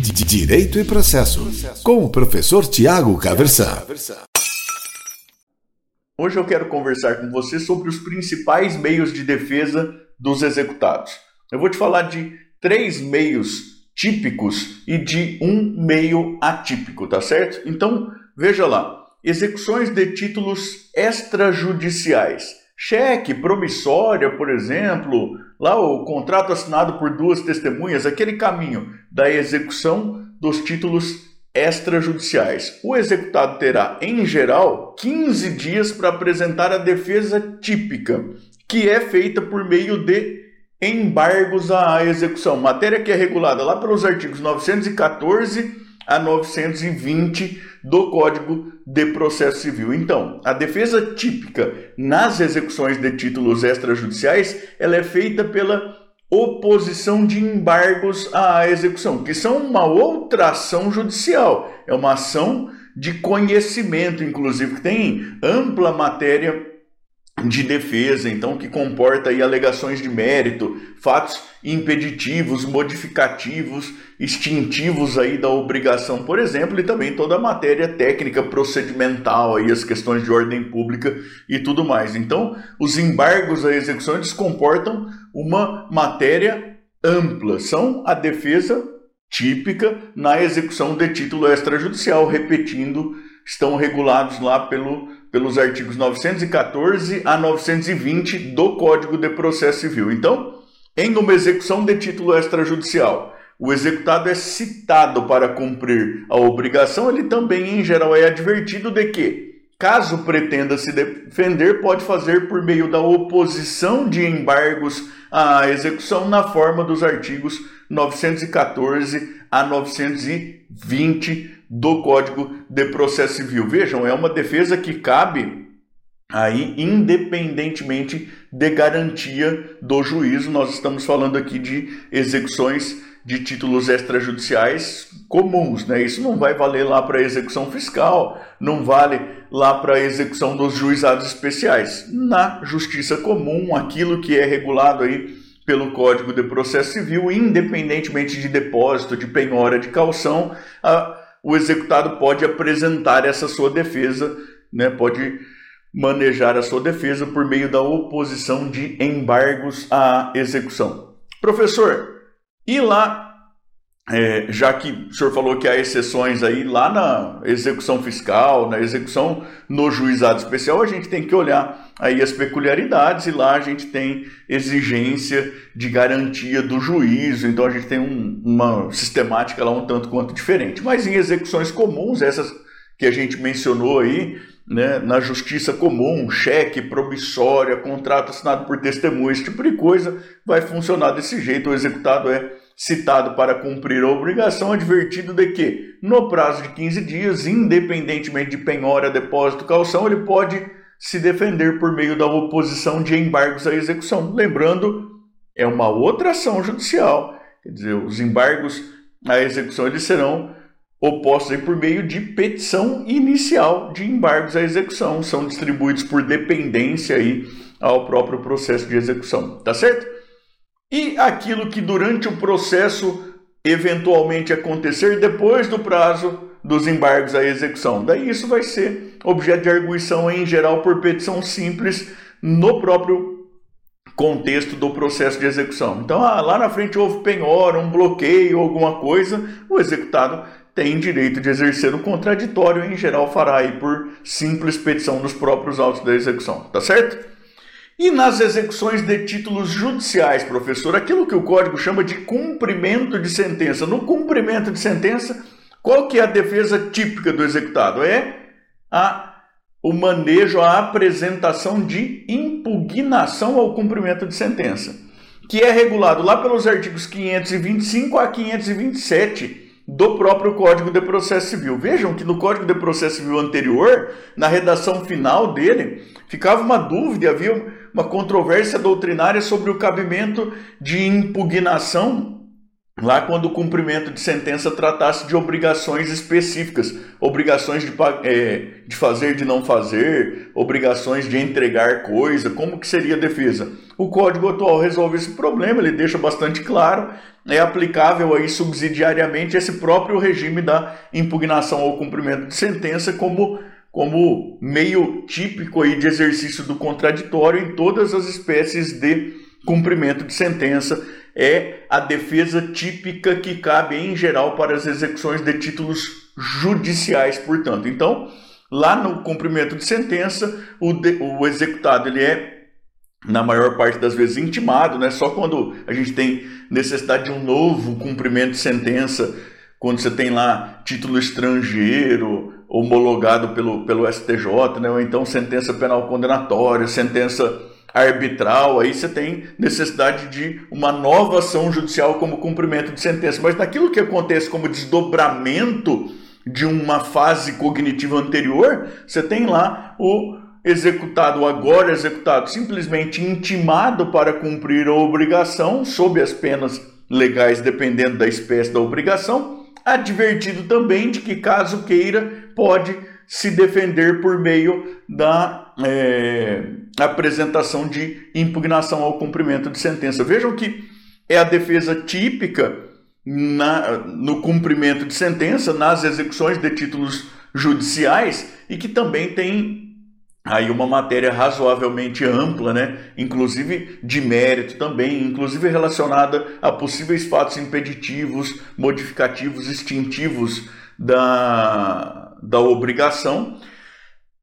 Direito e Processo, com o professor Tiago Caversan. Hoje eu quero conversar com você sobre os principais meios de defesa dos executados. Eu vou te falar de três meios típicos e de um meio atípico, tá certo? Então, veja lá: execuções de títulos extrajudiciais. Cheque, promissória, por exemplo, lá o contrato assinado por duas testemunhas, aquele caminho da execução dos títulos extrajudiciais. O executado terá, em geral, 15 dias para apresentar a defesa típica, que é feita por meio de embargos à execução, matéria que é regulada lá pelos artigos 914 a 920 do Código de Processo Civil. Então, a defesa típica nas execuções de títulos extrajudiciais, ela é feita pela oposição de embargos à execução, que são uma outra ação judicial, é uma ação de conhecimento, inclusive, que tem ampla matéria de defesa, então que comporta aí alegações de mérito, fatos impeditivos, modificativos, extintivos aí da obrigação, por exemplo, e também toda a matéria técnica procedimental aí as questões de ordem pública e tudo mais. Então, os embargos à execução eles comportam uma matéria ampla, são a defesa típica na execução de título extrajudicial, repetindo, estão regulados lá pelo pelos artigos 914 a 920 do Código de Processo Civil. Então, em uma execução de título extrajudicial, o executado é citado para cumprir a obrigação, ele também, em geral, é advertido de que, caso pretenda se defender, pode fazer por meio da oposição de embargos à execução na forma dos artigos 914 a 920 do Código de Processo Civil. Vejam, é uma defesa que cabe aí independentemente de garantia do juízo. Nós estamos falando aqui de execuções de títulos extrajudiciais comuns, né? Isso não vai valer lá para execução fiscal, não vale lá para execução dos juizados especiais. Na justiça comum, aquilo que é regulado aí pelo Código de Processo Civil, independentemente de depósito, de penhora, de calção, a o executado pode apresentar essa sua defesa, né, pode manejar a sua defesa por meio da oposição de embargos à execução. Professor, e lá é, já que o senhor falou que há exceções aí lá na execução fiscal, na execução no juizado especial, a gente tem que olhar aí as peculiaridades e lá a gente tem exigência de garantia do juízo, então a gente tem um, uma sistemática lá um tanto quanto diferente. Mas em execuções comuns, essas que a gente mencionou aí, né, na justiça comum, cheque, promissória, contrato assinado por testemunha, esse tipo de coisa, vai funcionar desse jeito, o executado é citado para cumprir a obrigação, advertido de que, no prazo de 15 dias, independentemente de penhora, depósito, calção, ele pode se defender por meio da oposição de embargos à execução. Lembrando, é uma outra ação judicial. Quer dizer, os embargos à execução eles serão opostos por meio de petição inicial de embargos à execução. São distribuídos por dependência aí ao próprio processo de execução. Tá certo? E aquilo que durante o processo eventualmente acontecer depois do prazo dos embargos à execução. Daí isso vai ser objeto de arguição em geral por petição simples no próprio contexto do processo de execução. Então, ah, lá na frente houve penhora, um bloqueio, alguma coisa, o executado tem direito de exercer o contraditório, em geral fará aí por simples petição dos próprios autos da execução, tá certo? E nas execuções de títulos judiciais, professor, aquilo que o código chama de cumprimento de sentença. No cumprimento de sentença, qual que é a defesa típica do executado? É a, o manejo, a apresentação de impugnação ao cumprimento de sentença, que é regulado lá pelos artigos 525 a 527 do próprio Código de Processo Civil. Vejam que no Código de Processo Civil anterior, na redação final dele, ficava uma dúvida, havia uma controvérsia doutrinária sobre o cabimento de impugnação lá quando o cumprimento de sentença tratasse de obrigações específicas, obrigações de, é, de fazer, de não fazer, obrigações de entregar coisa, como que seria a defesa? O Código atual resolve esse problema, ele deixa bastante claro é aplicável aí subsidiariamente esse próprio regime da impugnação ao cumprimento de sentença como, como meio típico aí de exercício do contraditório em todas as espécies de cumprimento de sentença. É a defesa típica que cabe em geral para as execuções de títulos judiciais, portanto. Então, lá no cumprimento de sentença, o, de, o executado ele é na maior parte das vezes intimado, né? Só quando a gente tem necessidade de um novo cumprimento de sentença, quando você tem lá título estrangeiro homologado pelo, pelo STJ, né? Ou então sentença penal condenatória, sentença arbitral, aí você tem necessidade de uma nova ação judicial como cumprimento de sentença. Mas naquilo que acontece como desdobramento de uma fase cognitiva anterior, você tem lá o executado, agora executado, simplesmente intimado para cumprir a obrigação, sob as penas legais, dependendo da espécie da obrigação, advertido também de que, caso queira, pode se defender por meio da é, apresentação de impugnação ao cumprimento de sentença. Vejam que é a defesa típica na, no cumprimento de sentença, nas execuções de títulos judiciais e que também tem aí uma matéria razoavelmente ampla, né? inclusive de mérito também, inclusive relacionada a possíveis fatos impeditivos, modificativos, extintivos da, da obrigação,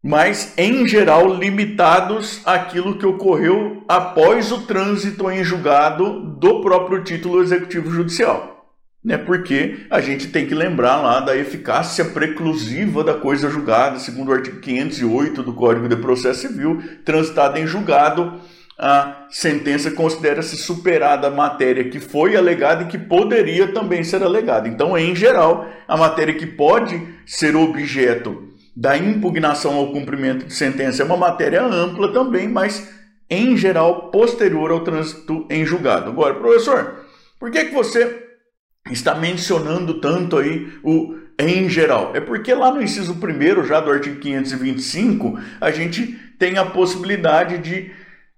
mas em geral limitados àquilo que ocorreu após o trânsito em julgado do próprio título executivo judicial né? Porque a gente tem que lembrar lá da eficácia preclusiva da coisa julgada, segundo o artigo 508 do Código de Processo Civil, transitada em julgado, a sentença considera-se superada a matéria que foi alegada e que poderia também ser alegada. Então, em geral, a matéria que pode ser objeto da impugnação ao cumprimento de sentença é uma matéria ampla também, mas em geral posterior ao trânsito em julgado. Agora, professor, por que, que você está mencionando tanto aí o em geral? É porque lá no inciso 1 já do artigo 525, a gente tem a possibilidade de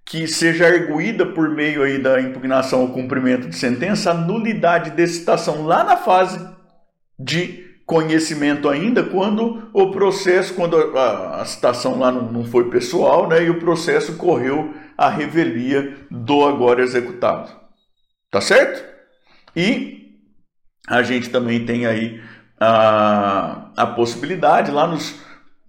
que seja arguída por meio aí da impugnação ao cumprimento de sentença a nulidade de citação lá na fase de conhecimento ainda, quando o processo, quando a, a citação lá não, não foi pessoal, né, e o processo correu a revelia do agora executado. Tá certo? E a gente também tem aí a, a possibilidade, lá nos,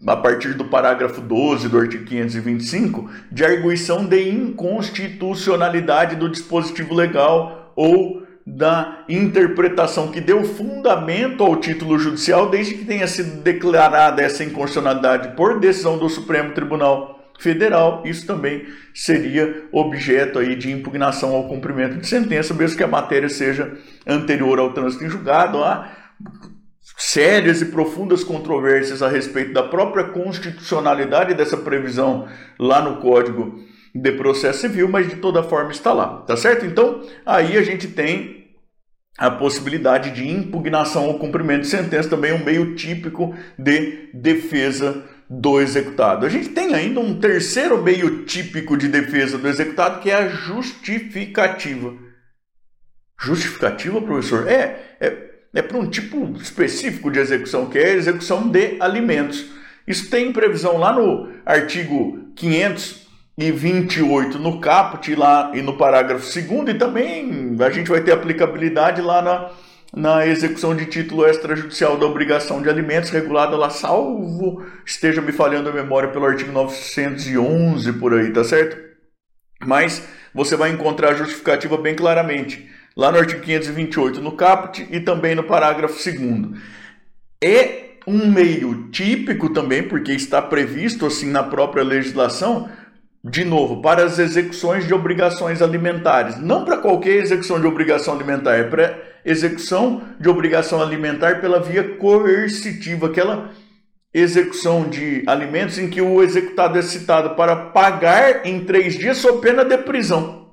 a partir do parágrafo 12 do artigo 525, de arguição de inconstitucionalidade do dispositivo legal ou da interpretação que deu fundamento ao título judicial, desde que tenha sido declarada essa inconstitucionalidade por decisão do Supremo Tribunal federal, isso também seria objeto aí de impugnação ao cumprimento de sentença, mesmo que a matéria seja anterior ao trânsito em julgado. Há sérias e profundas controvérsias a respeito da própria constitucionalidade dessa previsão lá no Código de Processo Civil, mas de toda forma está lá, tá certo? Então, aí a gente tem a possibilidade de impugnação ao cumprimento de sentença, também um meio típico de defesa do executado. A gente tem ainda um terceiro meio típico de defesa do executado, que é a justificativa. Justificativa, professor? É, é, é para um tipo específico de execução, que é a execução de alimentos. Isso tem previsão lá no artigo 528 no caput lá e no parágrafo 2 e também a gente vai ter aplicabilidade lá na na execução de título extrajudicial da obrigação de alimentos regulada lá, salvo esteja me falhando a memória pelo artigo 911 por aí, tá certo? Mas você vai encontrar a justificativa bem claramente lá no artigo 528 no caput e também no parágrafo 2 É um meio típico também, porque está previsto assim na própria legislação, de novo, para as execuções de obrigações alimentares. Não para qualquer execução de obrigação alimentar, é para execução de obrigação alimentar pela via coercitiva, aquela execução de alimentos em que o executado é citado para pagar em três dias sob pena de prisão.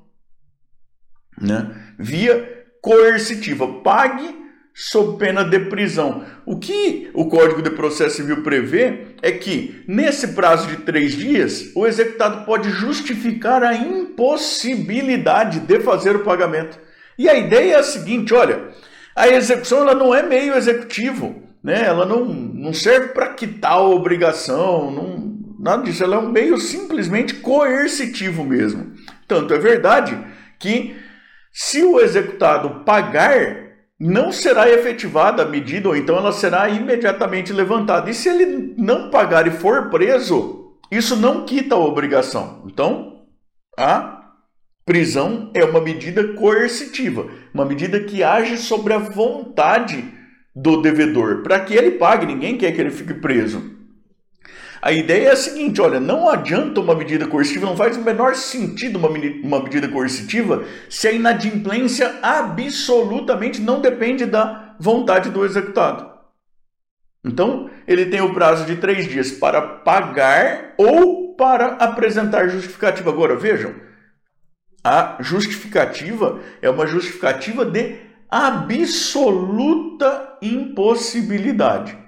Né? Via coercitiva. Pague sob pena de prisão. O que o Código de Processo Civil prevê é que, nesse prazo de três dias, o executado pode justificar a impossibilidade de fazer o pagamento. E a ideia é a seguinte, olha, a execução ela não é meio executivo, né? Ela não, não serve para quitar a obrigação, não, nada disso. Ela é um meio simplesmente coercitivo mesmo. Tanto é verdade que se o executado pagar, não será efetivada a medida, ou então ela será imediatamente levantada. E se ele não pagar e for preso, isso não quita a obrigação. Então, a prisão é uma medida coercitiva, uma medida que age sobre a vontade do devedor, para que ele pague, ninguém quer que ele fique preso. A ideia é a seguinte: olha, não adianta uma medida coercitiva, não faz o menor sentido uma, uma medida coercitiva se a inadimplência absolutamente não depende da vontade do executado. Então, ele tem o prazo de três dias para pagar ou para apresentar justificativa. Agora, vejam, a justificativa é uma justificativa de absoluta impossibilidade.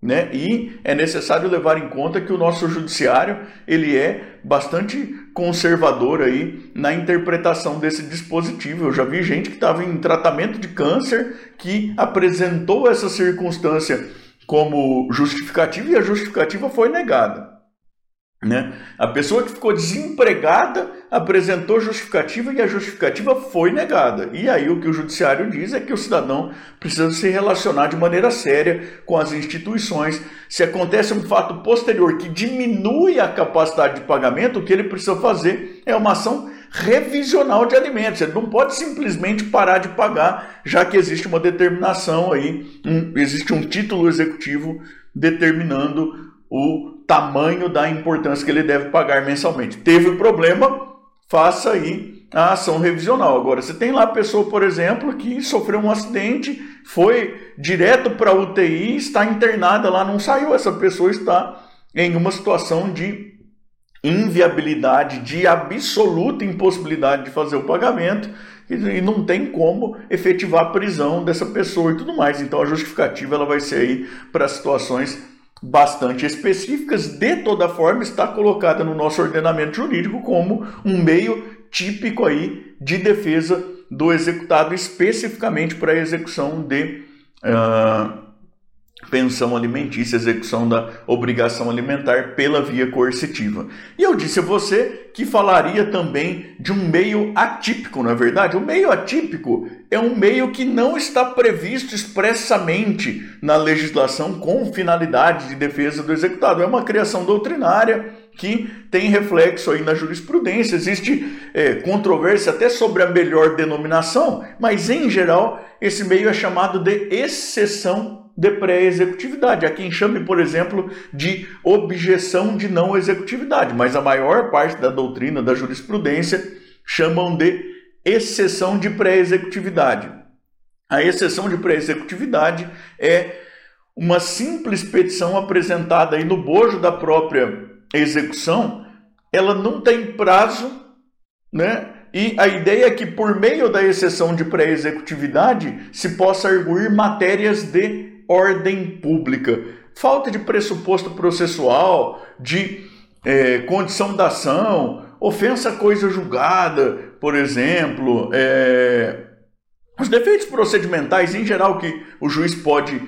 Né? E é necessário levar em conta que o nosso judiciário ele é bastante conservador aí na interpretação desse dispositivo. Eu já vi gente que estava em tratamento de câncer que apresentou essa circunstância como justificativa e a justificativa foi negada. Né? A pessoa que ficou desempregada apresentou justificativa e a justificativa foi negada. E aí o que o judiciário diz é que o cidadão precisa se relacionar de maneira séria com as instituições. Se acontece um fato posterior que diminui a capacidade de pagamento, o que ele precisa fazer é uma ação revisional de alimentos. Ele não pode simplesmente parar de pagar, já que existe uma determinação aí, um, existe um título executivo determinando o tamanho da importância que ele deve pagar mensalmente. Teve um problema, faça aí a ação revisional. Agora, você tem lá a pessoa, por exemplo, que sofreu um acidente, foi direto para a UTI, está internada lá, não saiu. Essa pessoa está em uma situação de inviabilidade, de absoluta impossibilidade de fazer o pagamento e não tem como efetivar a prisão dessa pessoa e tudo mais. Então a justificativa ela vai ser aí para situações bastante específicas, de toda forma está colocada no nosso ordenamento jurídico como um meio típico aí de defesa do executado especificamente para a execução de uh, pensão alimentícia, execução da obrigação alimentar pela via coercitiva. E eu disse a você que falaria também de um meio atípico, não é verdade? O meio atípico é um meio que não está previsto expressamente na legislação com finalidade de defesa do executado. É uma criação doutrinária que tem reflexo aí na jurisprudência. Existe é, controvérsia até sobre a melhor denominação, mas em geral esse meio é chamado de exceção de pré-executividade. Há quem chame, por exemplo, de objeção de não executividade, mas a maior parte da doutrina da jurisprudência chamam de exceção de pré-executividade. A exceção de pré-executividade é uma simples petição apresentada aí no bojo da própria execução, ela não tem prazo, né? E a ideia é que por meio da exceção de pré-executividade se possa arguir matérias de ordem pública, falta de pressuposto processual, de é, condição da ação, ofensa coisa julgada, por exemplo, é, os defeitos procedimentais em geral que o juiz pode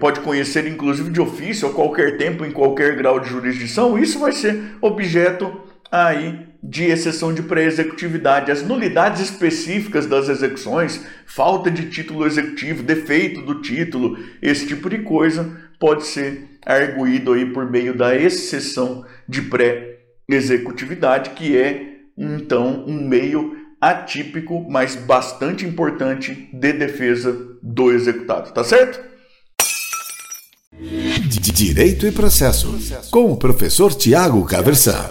pode conhecer inclusive de ofício a qualquer tempo em qualquer grau de jurisdição, isso vai ser objeto aí de exceção de pré-executividade, as nulidades específicas das execuções, falta de título executivo, defeito do título, esse tipo de coisa pode ser arguído aí por meio da exceção de pré-executividade, que é então um meio atípico, mas bastante importante de defesa do executado, tá certo? Direito e processo, com o professor Tiago Caversan.